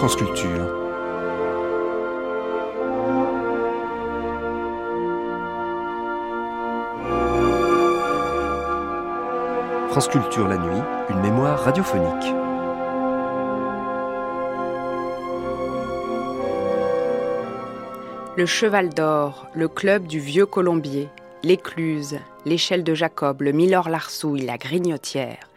France Culture. France Culture la nuit, une mémoire radiophonique. Le Cheval d'Or, le club du Vieux Colombier, l'Écluse, l'échelle de Jacob, le Miller Larsouille, la Grignotière.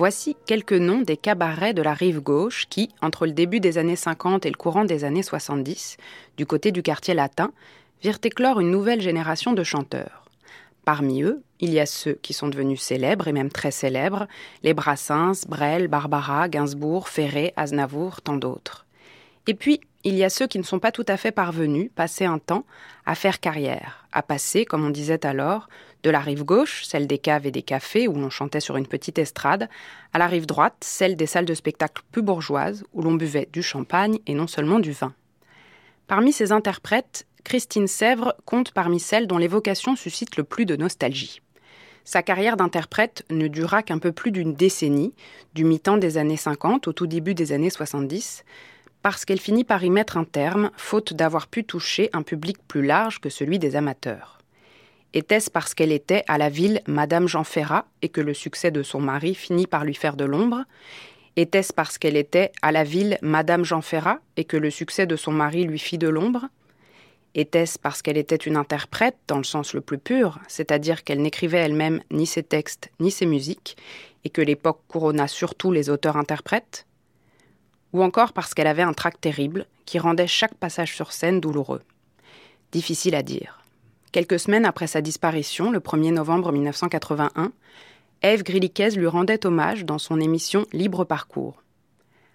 Voici quelques noms des cabarets de la rive gauche qui, entre le début des années 50 et le courant des années 70, du côté du quartier latin, virent éclore une nouvelle génération de chanteurs. Parmi eux, il y a ceux qui sont devenus célèbres et même très célèbres, les Brassens, Brel, Barbara, Gainsbourg, Ferré, Aznavour, tant d'autres. Et puis, il y a ceux qui ne sont pas tout à fait parvenus, passé un temps, à faire carrière, à passer, comme on disait alors, de la rive gauche, celle des caves et des cafés où l'on chantait sur une petite estrade, à la rive droite, celle des salles de spectacle plus bourgeoises où l'on buvait du champagne et non seulement du vin. Parmi ces interprètes, Christine Sèvres compte parmi celles dont l'évocation suscite le plus de nostalgie. Sa carrière d'interprète ne dura qu'un peu plus d'une décennie, du mi-temps des années 50 au tout début des années 70, parce qu'elle finit par y mettre un terme, faute d'avoir pu toucher un public plus large que celui des amateurs. Était-ce parce qu'elle était à la ville Madame Jean Ferrat et que le succès de son mari finit par lui faire de l'ombre? Était-ce parce qu'elle était à la ville Madame Jean Ferrat et que le succès de son mari lui fit de l'ombre? Était-ce parce qu'elle était une interprète dans le sens le plus pur, c'est-à-dire qu'elle n'écrivait elle-même ni ses textes ni ses musiques, et que l'époque couronna surtout les auteurs-interprètes ou encore parce qu'elle avait un trac terrible qui rendait chaque passage sur scène douloureux? Difficile à dire. Quelques semaines après sa disparition, le 1er novembre 1981, Ève Griliquez lui rendait hommage dans son émission Libre Parcours.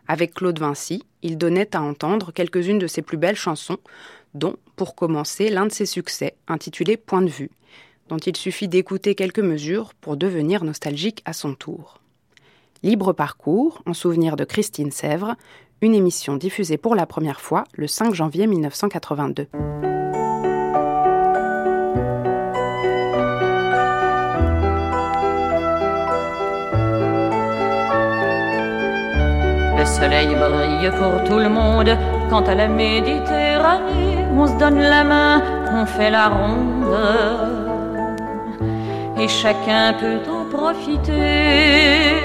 Avec Claude Vinci, il donnait à entendre quelques-unes de ses plus belles chansons, dont, pour commencer, l'un de ses succès, intitulé Point de vue, dont il suffit d'écouter quelques mesures pour devenir nostalgique à son tour. Libre Parcours, en souvenir de Christine Sèvres, une émission diffusée pour la première fois le 5 janvier 1982. Soleil brille pour tout le monde. Quand à la Méditerranée on se donne la main, on fait la ronde. Et chacun peut en profiter.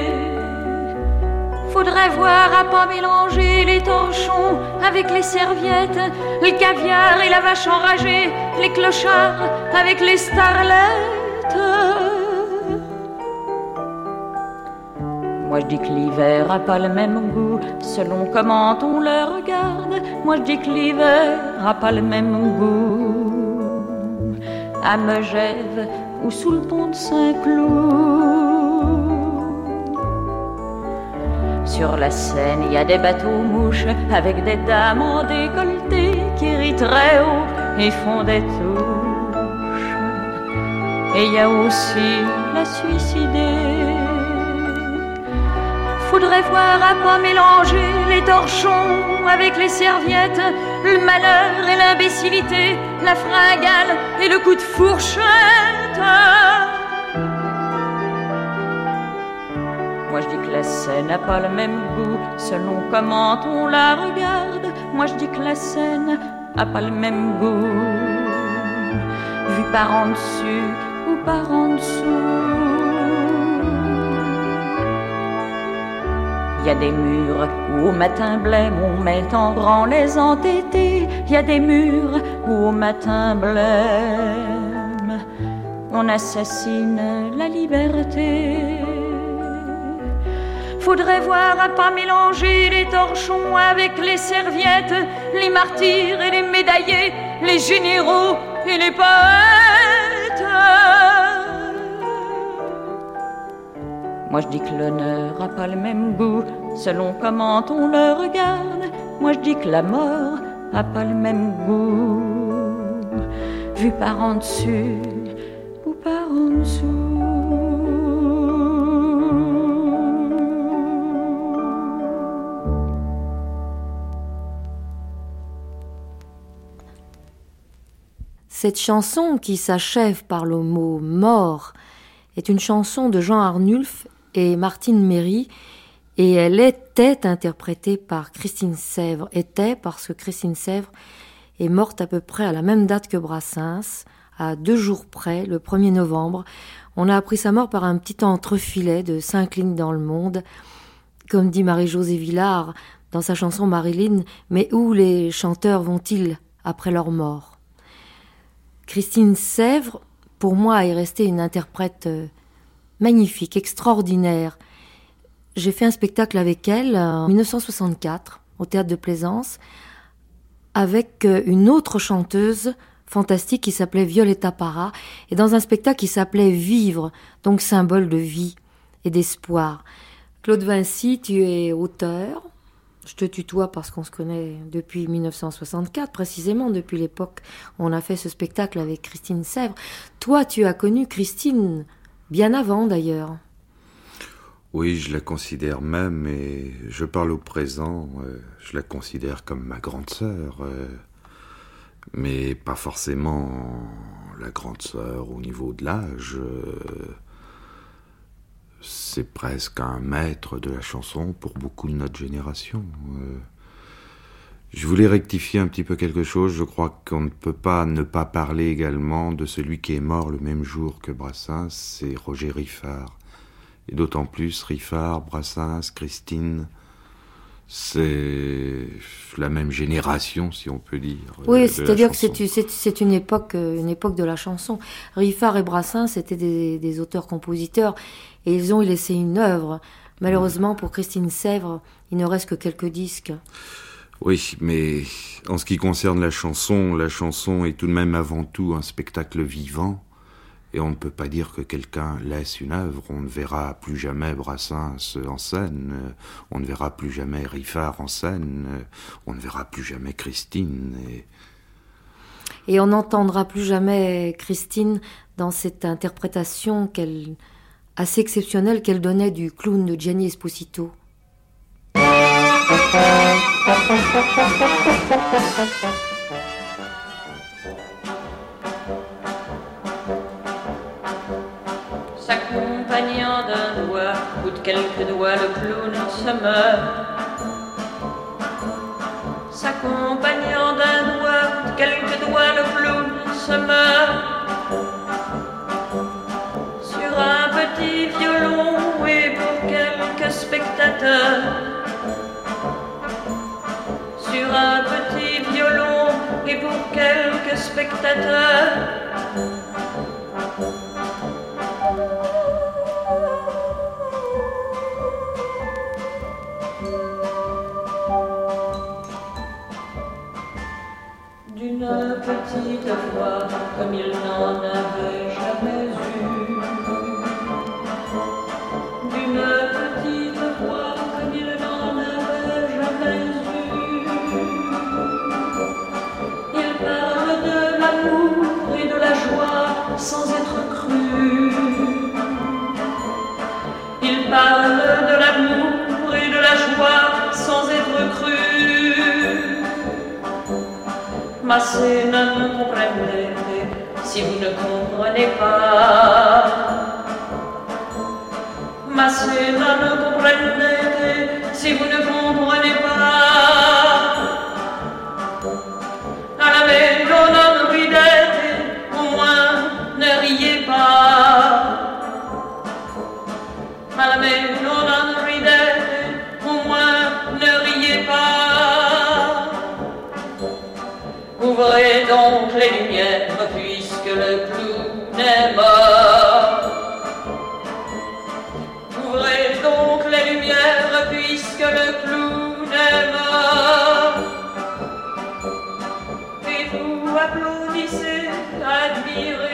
Faudrait voir à pas mélanger les torchons avec les serviettes, le caviar et la vache enragée, les clochards avec les starlettes. Moi je dis que l'hiver a pas le même goût selon comment on le regarde. Moi je dis que l'hiver a pas le même goût à Megève ou sous le pont de Saint-Cloud. Sur la Seine, il y a des bateaux mouches avec des dames en décolleté qui rient très haut et font des touches. Et il y a aussi la suicidée. Faudrait voir à pas mélanger les torchons avec les serviettes, le malheur et l'imbécilité, la fringale et le coup de fourchette. Moi je dis que la scène n'a pas le même goût selon comment on la regarde. Moi je dis que la scène n'a pas le même goût vu par en dessus ou par en y a des murs où au matin blême on met en rang les entêtés. Y a des murs où au matin blême on assassine la liberté. Faudrait voir à pas mélanger les torchons avec les serviettes, les martyrs et les médaillés, les généraux et les poètes. Moi je dis que l'honneur a pas le même goût selon comment on le regarde. Moi je dis que la mort a pas le même goût vu par en dessus ou par en dessous. Cette chanson qui s'achève par le mot mort est une chanson de Jean Arnulf et Martine Méry Et elle était interprétée par Christine Sèvres. Était parce que Christine Sèvres est morte à peu près à la même date que Brassens, à deux jours près, le 1er novembre. On a appris sa mort par un petit entrefilet de cinq lignes dans le monde. Comme dit Marie-Josée Villard dans sa chanson Marilyn, mais où les chanteurs vont-ils après leur mort? Christine Sèvres, pour moi, est restée une interprète euh, magnifique, extraordinaire. J'ai fait un spectacle avec elle en 1964 au théâtre de Plaisance avec euh, une autre chanteuse fantastique qui s'appelait Violetta Parra et dans un spectacle qui s'appelait Vivre, donc symbole de vie et d'espoir. Claude Vinci, tu es auteur. Je te tutoie parce qu'on se connaît depuis 1964, précisément depuis l'époque où on a fait ce spectacle avec Christine Sèvres. Toi, tu as connu Christine bien avant d'ailleurs. Oui, je la considère même, et je parle au présent, euh, je la considère comme ma grande sœur, euh, mais pas forcément la grande sœur au niveau de l'âge. Euh, c'est presque un maître de la chanson pour beaucoup de notre génération. je voulais rectifier un petit peu quelque chose. Je crois qu'on ne peut pas ne pas parler également de celui qui est mort le même jour que Brassens, c'est Roger Riffard et d'autant plus Riffard, Brassens, Christine, c'est la même génération, si on peut dire. Oui, c'est-à-dire que c'est une époque, une époque de la chanson. Riffard et Brassens étaient des, auteurs-compositeurs et ils ont laissé une œuvre. Malheureusement, pour Christine Sèvres, il ne reste que quelques disques. Oui, mais en ce qui concerne la chanson, la chanson est tout de même avant tout un spectacle vivant et on ne peut pas dire que quelqu'un laisse une œuvre. On ne verra plus jamais Brassens en scène, on ne verra plus jamais Riffard en scène, on ne verra plus jamais Christine. Et, on n'entendra plus jamais Christine dans cette interprétation qu'elle, assez exceptionnelle qu'elle donnait du clown de Gianni Esposito. Quelques doigts, le clown se meurt. S'accompagnant d'un doigt, quelques doigts, le clown se meurt. Sur un petit violon et pour quelques spectateurs. Sur un petit violon et pour quelques spectateurs. Petite voix comme il n'en avait jamais eu. D'une petite voix comme il n'en avait jamais eu. Il parle de l'amour et de la joie sans être Ma scène ne comprenez si vous ne comprenez pas. Ma scène ne comprenez si vous ne comprenez Admire.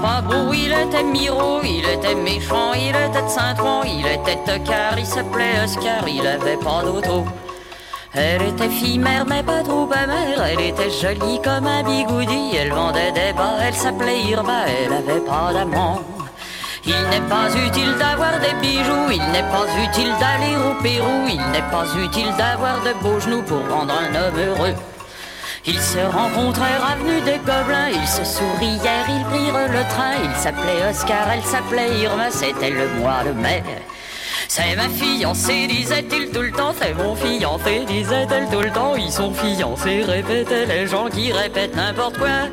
Pas beau, il était miro, il était méchant, il était de Saint-Ouen, il était tocard, il s'appelait Oscar, il avait pas d'auto. Elle était fille mère mais pas trop mère Elle était jolie comme un bigoudi Elle vendait des bas, elle s'appelait Irma Elle avait pas d'amant il n'est pas utile d'avoir des bijoux, il n'est pas utile d'aller au Pérou, il n'est pas utile d'avoir de beaux genoux pour rendre un homme heureux. Ils se rencontrèrent avenue des Gobelins, ils se sourièrent, ils prirent le train. Il s'appelait Oscar, elle s'appelait Irma, c'était le mois de mai. C'est ma fiancée, disait-il tout le temps, c'est mon fiancé, disait-elle tout le temps. Ils sont fiancés, répétaient les gens qui répètent n'importe quoi.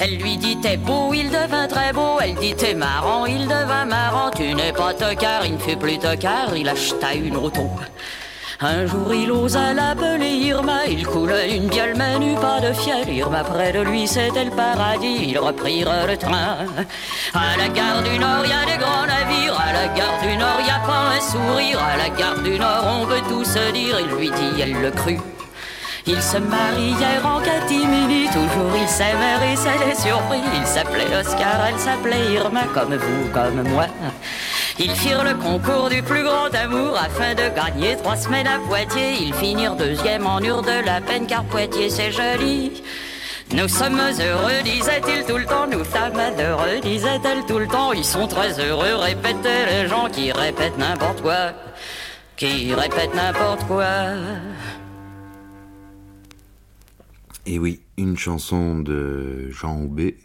Elle lui dit t'es beau, il devint très beau. Elle dit t'es marrant, il devint marrant. Tu n'es pas tocard, il ne fut plus tocard, il acheta une auto. Un jour il osa l'appeler Irma, il coula une biole mais n'eut pas de fiel. Irma près de lui c'était le paradis, ils reprirent le train. À la gare du Nord y a des grands navires, à la gare du Nord y a pas un sourire. À la gare du Nord on veut tout se dire, il lui dit, elle le crut. Ils se marièrent en catimini, toujours ils s'aimèrent et s'étaient surpris. Il s'appelait Oscar, elle s'appelait Irma, comme vous, comme moi. Ils firent le concours du plus grand amour afin de gagner trois semaines à Poitiers. Ils finirent deuxième en eurent de la peine car Poitiers c'est joli. Nous sommes heureux, disait-il tout le temps, nous sommes heureux, disait-elle tout le temps. Ils sont très heureux, répétaient les gens qui répètent n'importe quoi, qui répètent n'importe quoi. Et oui, une chanson de Jean Aubé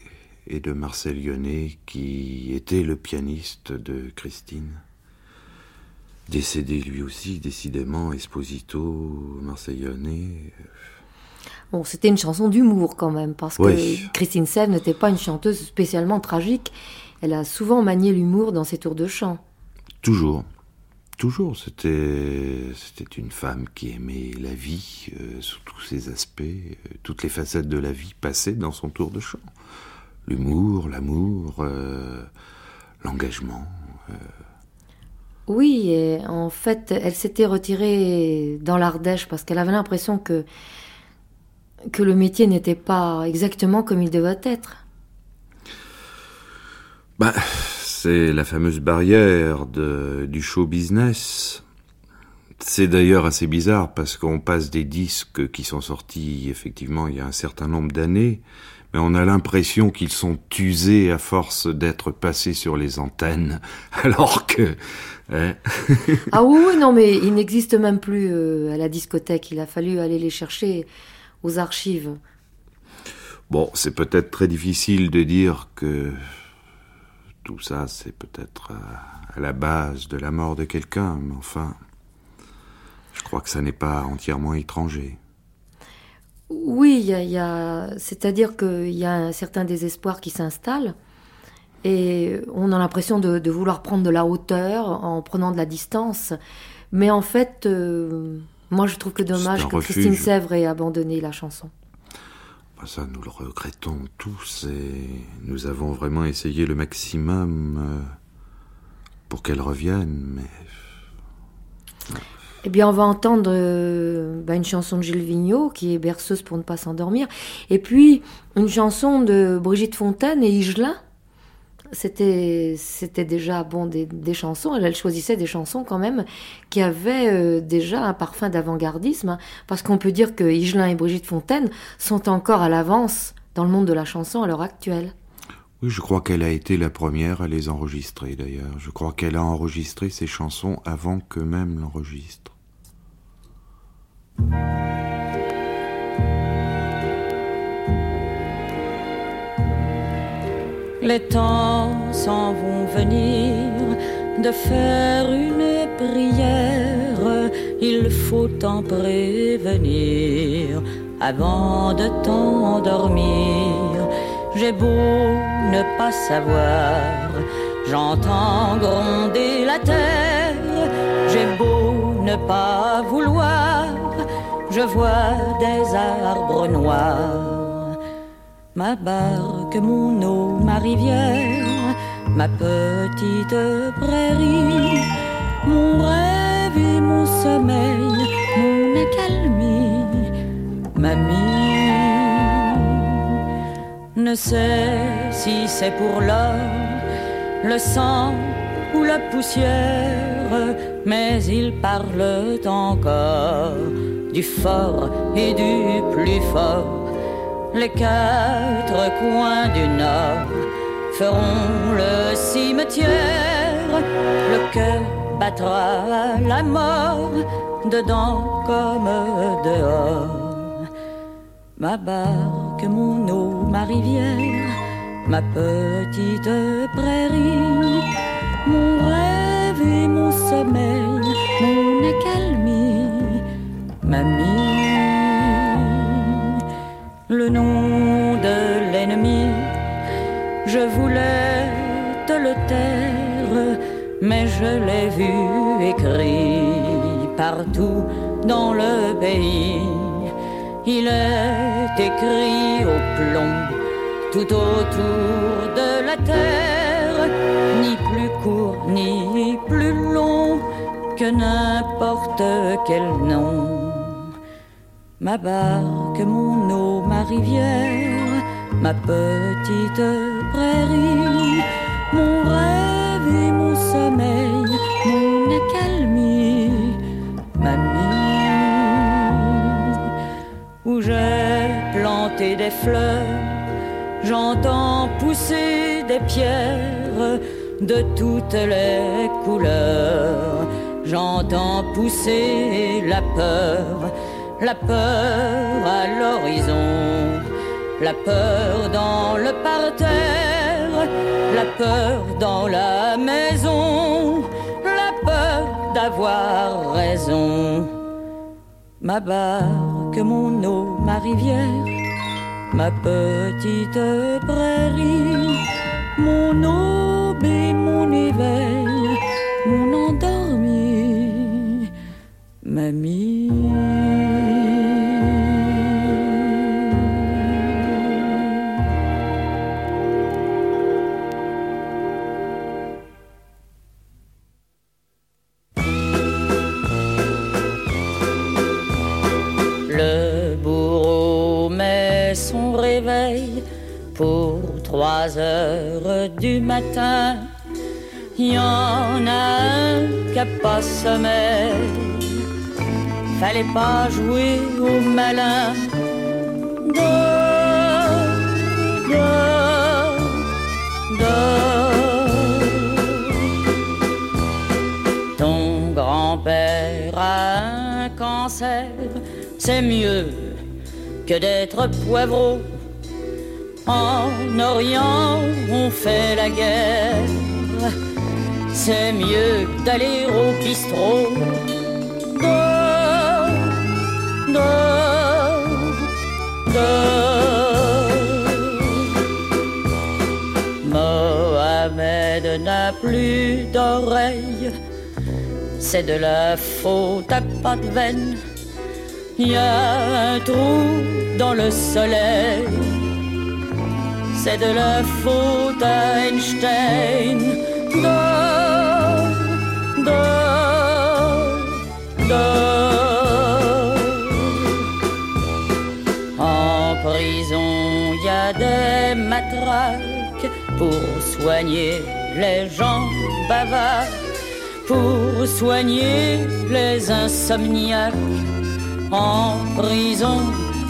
et de Marcel Lyonnet, qui était le pianiste de Christine. Décédé lui aussi, décidément, Esposito, Marcel Lyonnet. Bon, c'était une chanson d'humour quand même, parce que Christine Sèvres n'était pas une chanteuse spécialement tragique. Elle a souvent manié l'humour dans ses tours de chant. Toujours. Toujours, c'était c'était une femme qui aimait la vie euh, sous tous ses aspects, euh, toutes les facettes de la vie passaient dans son tour de chant l'humour, l'amour, euh, l'engagement. Euh. Oui, et en fait, elle s'était retirée dans l'Ardèche parce qu'elle avait l'impression que, que le métier n'était pas exactement comme il devait être. Bah, c'est la fameuse barrière de, du show business. C'est d'ailleurs assez bizarre parce qu'on passe des disques qui sont sortis effectivement il y a un certain nombre d'années mais on a l'impression qu'ils sont usés à force d'être passés sur les antennes, alors que... Hein. ah oui, non, mais ils n'existent même plus euh, à la discothèque. Il a fallu aller les chercher aux archives. Bon, c'est peut-être très difficile de dire que tout ça, c'est peut-être à la base de la mort de quelqu'un, mais enfin, je crois que ça n'est pas entièrement étranger. Oui, y a, c'est-à-dire qu'il y a un certain désespoir qui s'installe et on a l'impression de, vouloir prendre de la hauteur en prenant de la distance. Mais en fait, euh, moi je trouve que dommage que Christine Sèvres ait abandonné la chanson. Bah, ça, nous le regrettons tous et nous avons vraiment essayé le maximum euh, pour qu'elle revienne, mais eh bien, on va entendre euh, bah, une chanson de Gilles Vigneault, qui est berceuse pour ne pas s'endormir, et puis une chanson de Brigitte Fontaine et Igelin. C'était, c'était déjà bon des, chansons. Elle, choisissait des chansons quand même qui avaient euh, déjà un parfum d'avant-gardisme, hein, parce qu'on peut dire que Igelin et Brigitte Fontaine sont encore à l'avance dans le monde de la chanson à l'heure actuelle. Oui, je crois qu'elle a été la première à les enregistrer d'ailleurs. Je crois qu'elle a enregistré ces chansons avant que même l'enregistre. Les temps s'en vont venir de faire une prière. Il faut en prévenir avant de t'endormir. J'ai beau ne pas savoir, j'entends gronder la terre. J'ai beau ne pas vouloir, je vois des arbres noirs. Ma barque, mon eau, ma rivière, ma petite prairie, mon rêve et mon sommeil, mon accalmie, mamie ne sait si c'est pour l'homme, le sang ou la poussière, mais ils parlent encore du fort et du plus fort. Les quatre coins du nord feront le cimetière, le cœur battra la mort dedans comme dehors. Ma barque, mon eau, ma rivière, ma petite prairie, mon rêve et mon sommeil, mon accalmie, mamie. Le nom de l'ennemi, je voulais te le taire, mais je l'ai vu écrit partout dans le pays. Il est écrit au plomb tout autour de la terre, ni plus court ni plus long que n'importe quel nom. Ma barque, mon eau, ma rivière, ma petite prairie, mon rêve et mon sommeil, mon accalmie, mamie, j'ai planté des fleurs, j'entends pousser des pierres de toutes les couleurs, j'entends pousser la peur la peur à l'horizon, la peur dans le parterre, la peur dans la maison, la peur d'avoir raison. Ma barque, mon eau, ma rivière, ma petite prairie, mon aube et mon éveil, mon endormi, mamie. Trois heures du matin. Y en a un qui a pas sommeil. Fallait pas jouer au malin. Dors, dors. Ton grand-père a un cancer, c'est mieux que d'être poivreau en Orient, on fait la guerre. C'est mieux d'aller au bistrot. Dors, dors. Mohamed n'a plus d'oreilles. C'est de la faute à pas de veine. Y a un trou dans le soleil c'est de la faute à Einstein. Dors, dors, dors. En prison, y a des matraques pour soigner les gens bavards, pour soigner les insomniaques. En prison,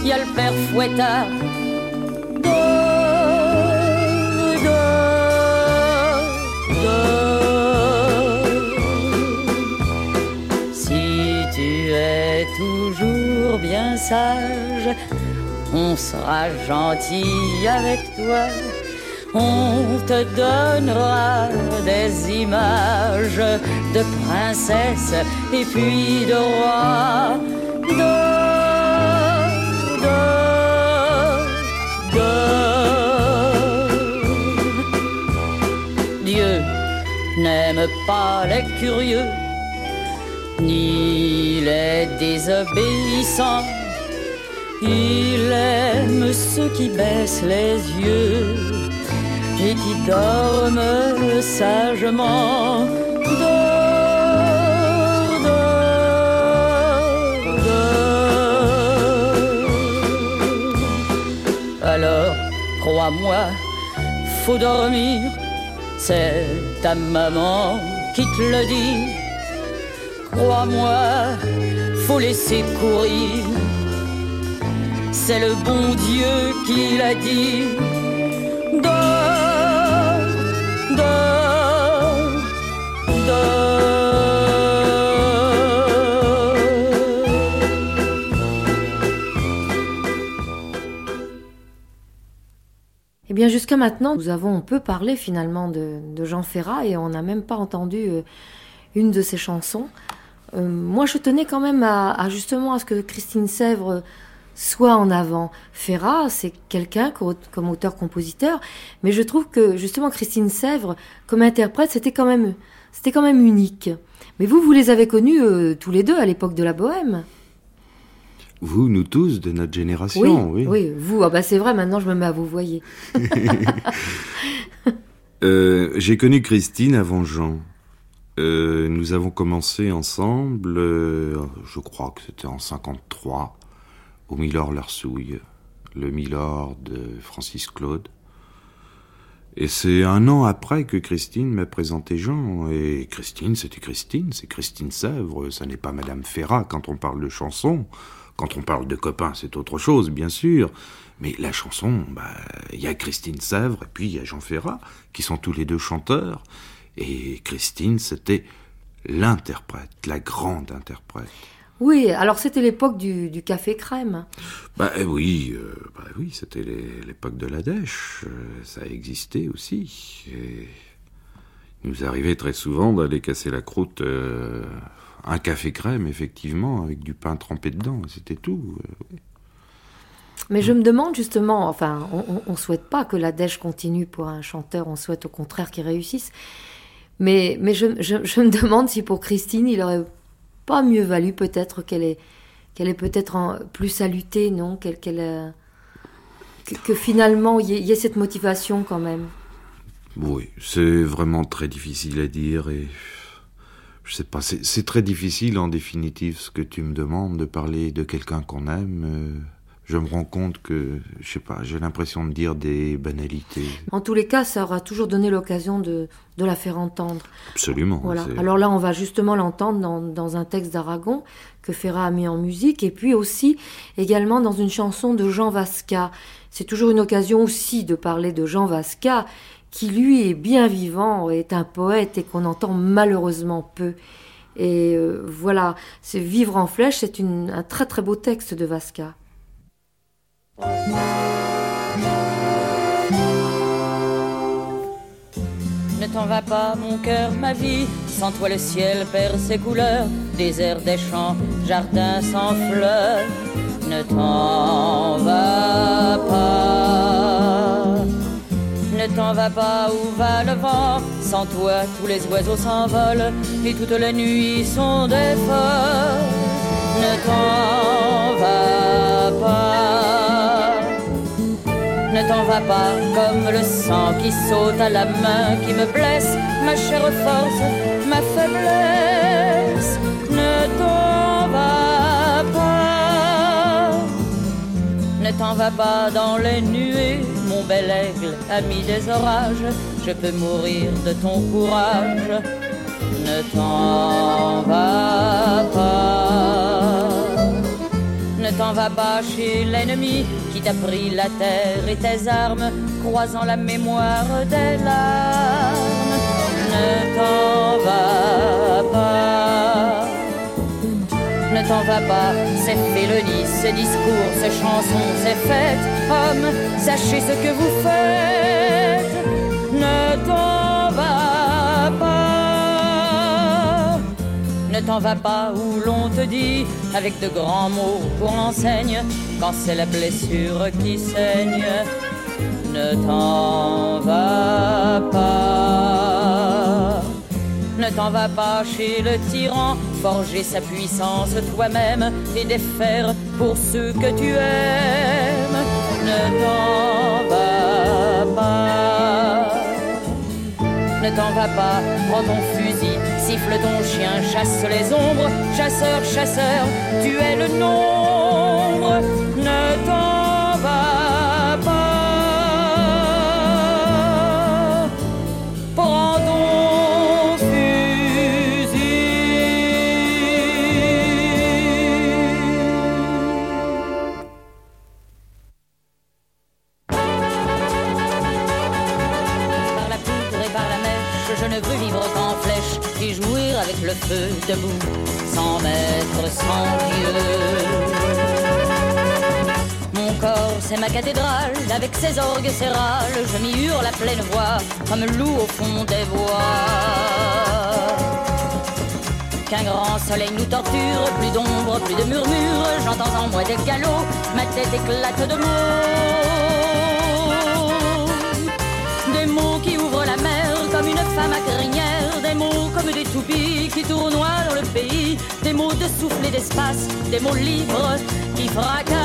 y a le père fouettard bien sage, on sera gentil avec toi. On te donnera des images de princesse et puis de roi. Dieu n'aime pas les curieux ni les désobéissants. Il aime ceux qui baissent les yeux et qui dorment sagement. Alors, crois-moi, faut dormir, c'est ta maman qui te le dit Crois-moi, faut laisser courir. C'est le bon Dieu qui l'a dit. Eh bien, jusqu'à maintenant, nous avons peu parlé finalement de, de Jean Ferrat et on n'a même pas entendu euh, une de ses chansons. Euh, moi, je tenais quand même à, à, justement à ce que Christine Sèvres soit en avant. Ferrat, c'est quelqu'un comme auteur-compositeur, mais je trouve que justement Christine Sèvres, comme interprète, c'était quand même, c'était quand même unique. Mais vous, vous les avez connus euh, tous les deux à l'époque de la Bohème. Vous, nous tous, de notre génération, oui. Oui, vous, ah bah c'est vrai, maintenant je me mets à vous voyez. euh, J'ai connu Christine avant Jean. Euh, nous avons commencé ensemble, euh, je crois que c'était en 53, au Milord Larsouille, le Milord de Francis Claude. Et c'est un an après que Christine m'a présenté Jean. Et Christine, c'était Christine, c'est Christine Sèvres, ça n'est pas Madame Ferrat quand on parle de chanson. Quand on parle de copains, c'est autre chose, bien sûr. Mais la chanson, il bah, y a Christine Sèvres et puis il y a Jean Ferrat, qui sont tous les deux chanteurs. Et Christine, c'était l'interprète, la grande interprète. Oui, alors c'était l'époque du, du, café crème. Bah oui, euh, bah oui, c'était l'époque de la dèche. Euh, ça existait aussi. Et il nous arrivait très souvent d'aller casser la croûte euh, un café crème, effectivement, avec du pain trempé dedans, c'était tout. Mais je me demande justement, enfin, on ne souhaite pas que la dèche continue pour un chanteur, on souhaite au contraire qu'il réussisse. Mais, mais je, je, me demande si pour Christine, il aurait pas mieux valu peut-être qu'elle ait, qu'elle est peut-être plus à lutter, non? Qu'elle, qu'elle, euh, que, finalement, il y, ait cette motivation quand même. Oui, c'est vraiment très difficile à dire et je sais pas, c'est très difficile en définitive ce que tu me demandes de parler de quelqu'un qu'on aime. Euh, je me rends compte que, je sais pas, j'ai l'impression de dire des banalités. En tous les cas, ça aura toujours donné l'occasion de, de la faire entendre. Absolument. Voilà. Alors là, on va justement l'entendre dans, dans un texte d'Aragon que Ferrat a mis en musique, et puis aussi également dans une chanson de Jean Vasca. C'est toujours une occasion aussi de parler de Jean Vasca, qui lui est bien vivant, est un poète et qu'on entend malheureusement peu. Et euh, voilà, c'est Vivre en flèche, c'est un très très beau texte de Vasca. Ne t'en va pas, mon cœur, ma vie, sans toi le ciel perd ses couleurs, désert des champs, jardin sans fleurs. Ne t'en va pas. Ne t'en va pas où va le vent, sans toi tous les oiseaux s'envolent et toutes les nuits sont des folles. Ne t'en va pas. Ne t'en va pas comme le sang qui saute à la main qui me blesse, ma chère force, ma faiblesse. Ne t'en va pas. Ne t'en va pas dans les nuées mon bel aigle, ami des orages, je peux mourir de ton courage. Ne t'en va t'en va pas chez l'ennemi qui t'a pris la terre et tes armes, croisant la mémoire des larmes. Ne t'en va pas. Ne t'en va pas, c'est félonie, ces discours, ces chansons, ces fêtes. Hommes, sachez ce que vous faites. Ne t'en va pas où l'on te dit, avec de grands mots pour l'enseigne, quand c'est la blessure qui saigne. Ne t'en va pas. Ne t'en va pas chez le tyran, forger sa puissance toi-même et défaire pour ceux que tu aimes. Ne t'en va pas, prends ton fusil, siffle ton chien, chasse les ombres, chasseur, chasseur, tu es le nombre. Ne t'en des galops, ma tête éclate de mots. Des mots qui ouvrent la mer comme une femme à crinière, des mots comme des toupies qui tournoient dans le pays, des mots de souffle et d'espace, des mots libres qui fracassent.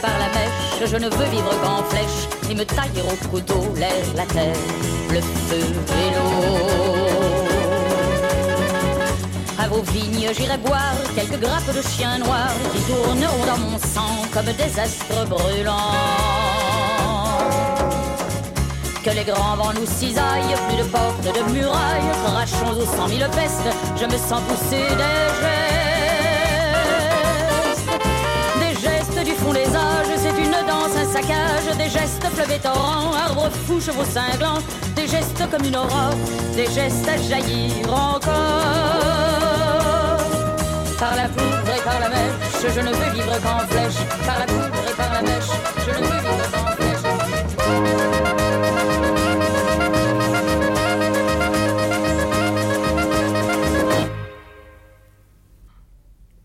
par la mèche, je ne veux vivre qu'en flèche, ni me tailler au couteau l'air, la terre, le feu et l'eau. À vos vignes, j'irai boire quelques grappes de chiens noirs qui tourneront dans mon sang comme des astres brûlants. Que les grands vents nous cisaillent, plus de portes, de murailles, crachons aux cent mille pestes, je me sens pousser des gestes. du fond des âges, c'est une danse, un saccage, des gestes fleuves torrents, arbres fous, chevaux cinglants, des gestes comme une aurore, des gestes à jaillir encore. Par la poudre et par la mèche, je ne veux vivre qu'en flèche, par la poudre et par la mèche, je ne veux vivre qu'en flèche.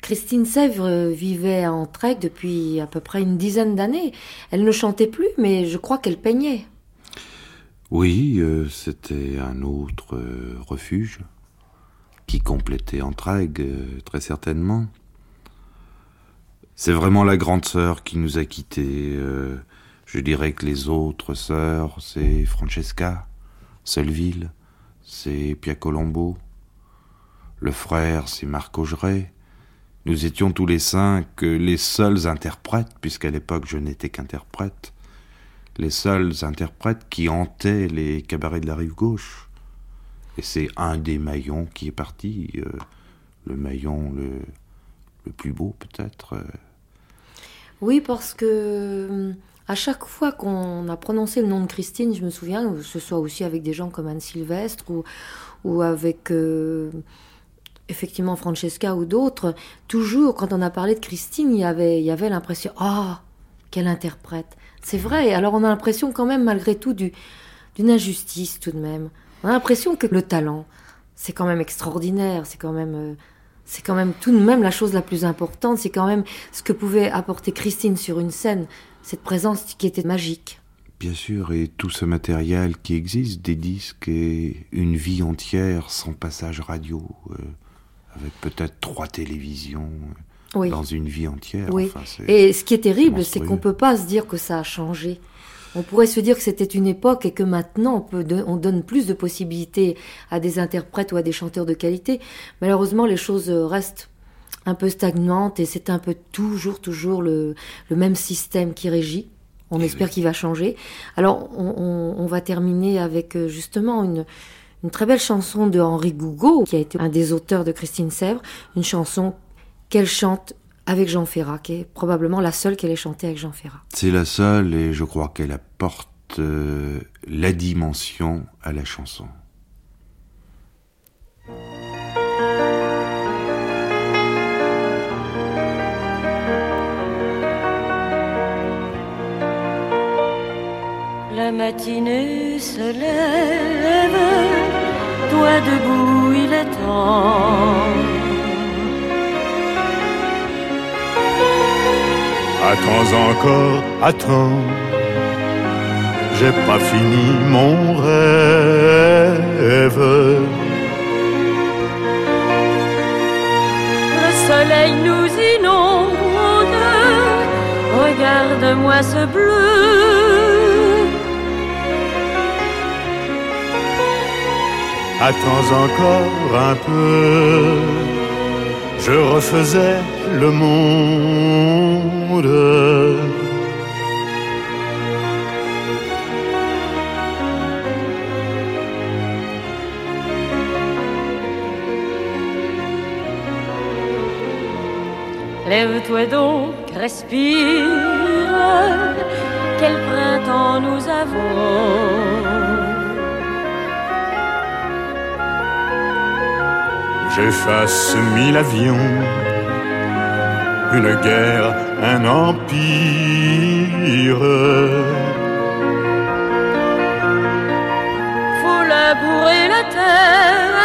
Christine Sèvres vivait en Trek depuis à peu près une dizaine d'années. Elle ne chantait plus, mais je crois qu'elle peignait. Oui, euh, c'était un autre euh, refuge qui complétait Entraigues, euh, très certainement. C'est vraiment la grande sœur qui nous a quittés. je dirais que les autres sœurs, c'est Francesca, Selville, c'est Pia Colombo. Le frère, c'est Marc Augeret. Nous étions tous les cinq les seuls interprètes, puisqu'à l'époque je n'étais qu'interprète, les seuls interprètes qui hantaient les cabarets de la rive gauche. Et c'est un des maillons qui est parti, euh, le maillon le, plus beau peut-être. Euh. Oui, parce que à chaque fois qu'on a prononcé le nom de Christine, je me souviens, que ce soit aussi avec des gens comme Anne Sylvestre ou, avec euh, effectivement Francesca ou d'autres, toujours quand on a parlé de Christine, il y avait, l'impression ah quelle interprète. C'est vrai. Alors on a l'impression quand même malgré tout du, d'une injustice tout de même. On a l'impression que le talent, c'est quand même extraordinaire. C'est quand même euh, c'est quand même tout de même la chose la plus importante. C'est quand même ce que pouvait apporter Christine sur une scène, cette présence qui était magique. Bien sûr, et tout ce matériel qui existe, des disques et une vie entière sans passage radio. Euh, avec peut-être trois télévisions dans une vie entière. Oui. et ce qui est terrible, c'est qu'on ne peut pas se dire que ça a changé. On pourrait se dire que c'était une époque et que maintenant on, peut on donne plus de possibilités à des interprètes ou à des chanteurs de qualité. Malheureusement, les choses restent un peu stagnantes et c'est un peu toujours, toujours le, le même système qui régit. On eh espère qu'il va changer. Alors, on, on, va terminer avec euh, justement une, une très belle chanson de Henri Gougaud, qui a été un des auteurs de Christine Sèvres, une chanson qu'elle chante avec Jean Ferrat, qui est probablement la seule qu'elle ait chantée avec Jean Ferrat. C'est la seule et je crois qu'elle apporte euh, la dimension à la chanson. La matinée se lève toi debout, il est temps. Attends encore, attends. J'ai pas fini mon rêve. Le soleil nous inonde. Regarde-moi ce bleu. Attends encore un peu, je refaisais le monde. Lève-toi donc, respire. Avant. J'efface mille avions, une guerre, un empire. Faut labourer la terre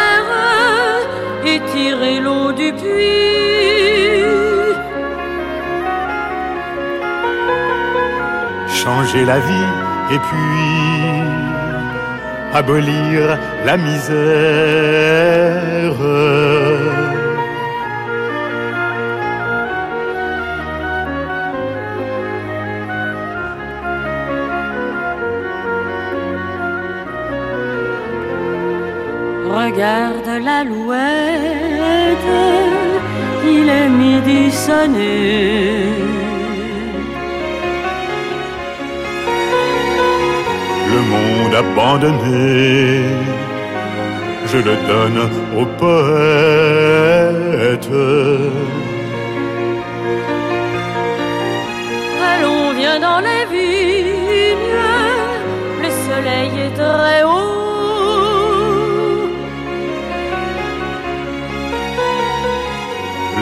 et tirer l'eau du puits. Changer la vie et puis abolir la misère. Regarde l'alouette, il est midi sonné. Le monde abandonné, je le donne aux poètes. Allons, viens dans les vignes,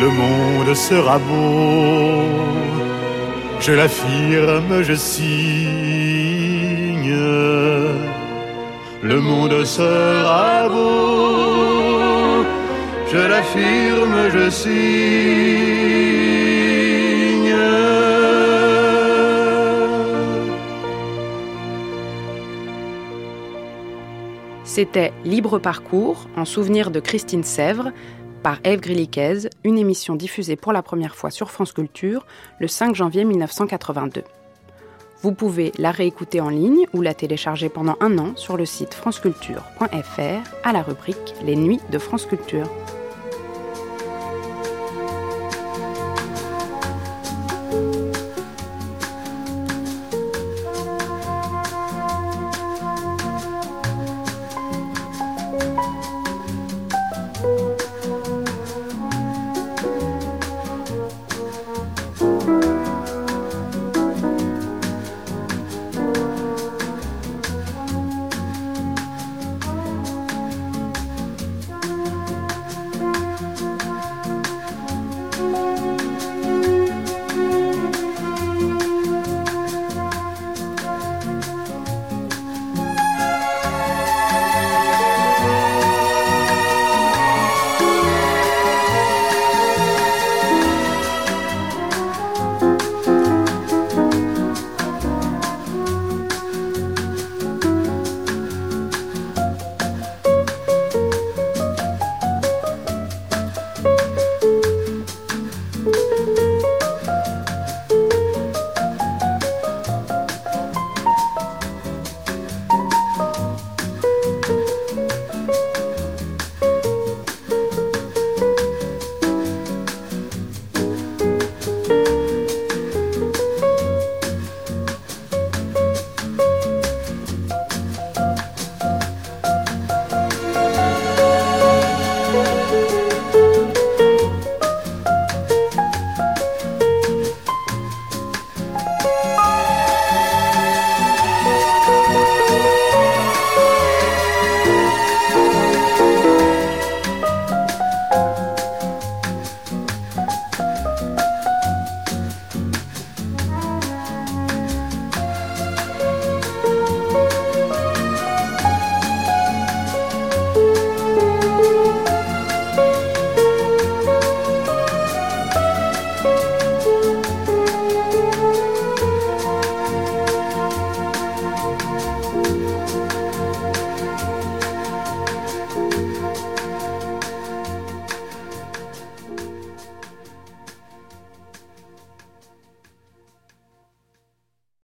Le monde sera beau, je l'affirme, je signe. Le monde sera beau, je l'affirme, je signe. C'était Libre Parcours, en souvenir de Christine Sèvres, par Ève Grilliquez, une émission diffusée pour la première fois sur France Culture le 5 janvier 1982. Vous pouvez la réécouter en ligne ou la télécharger pendant un an sur le site franceculture.fr à la rubrique Les Nuits de France Culture.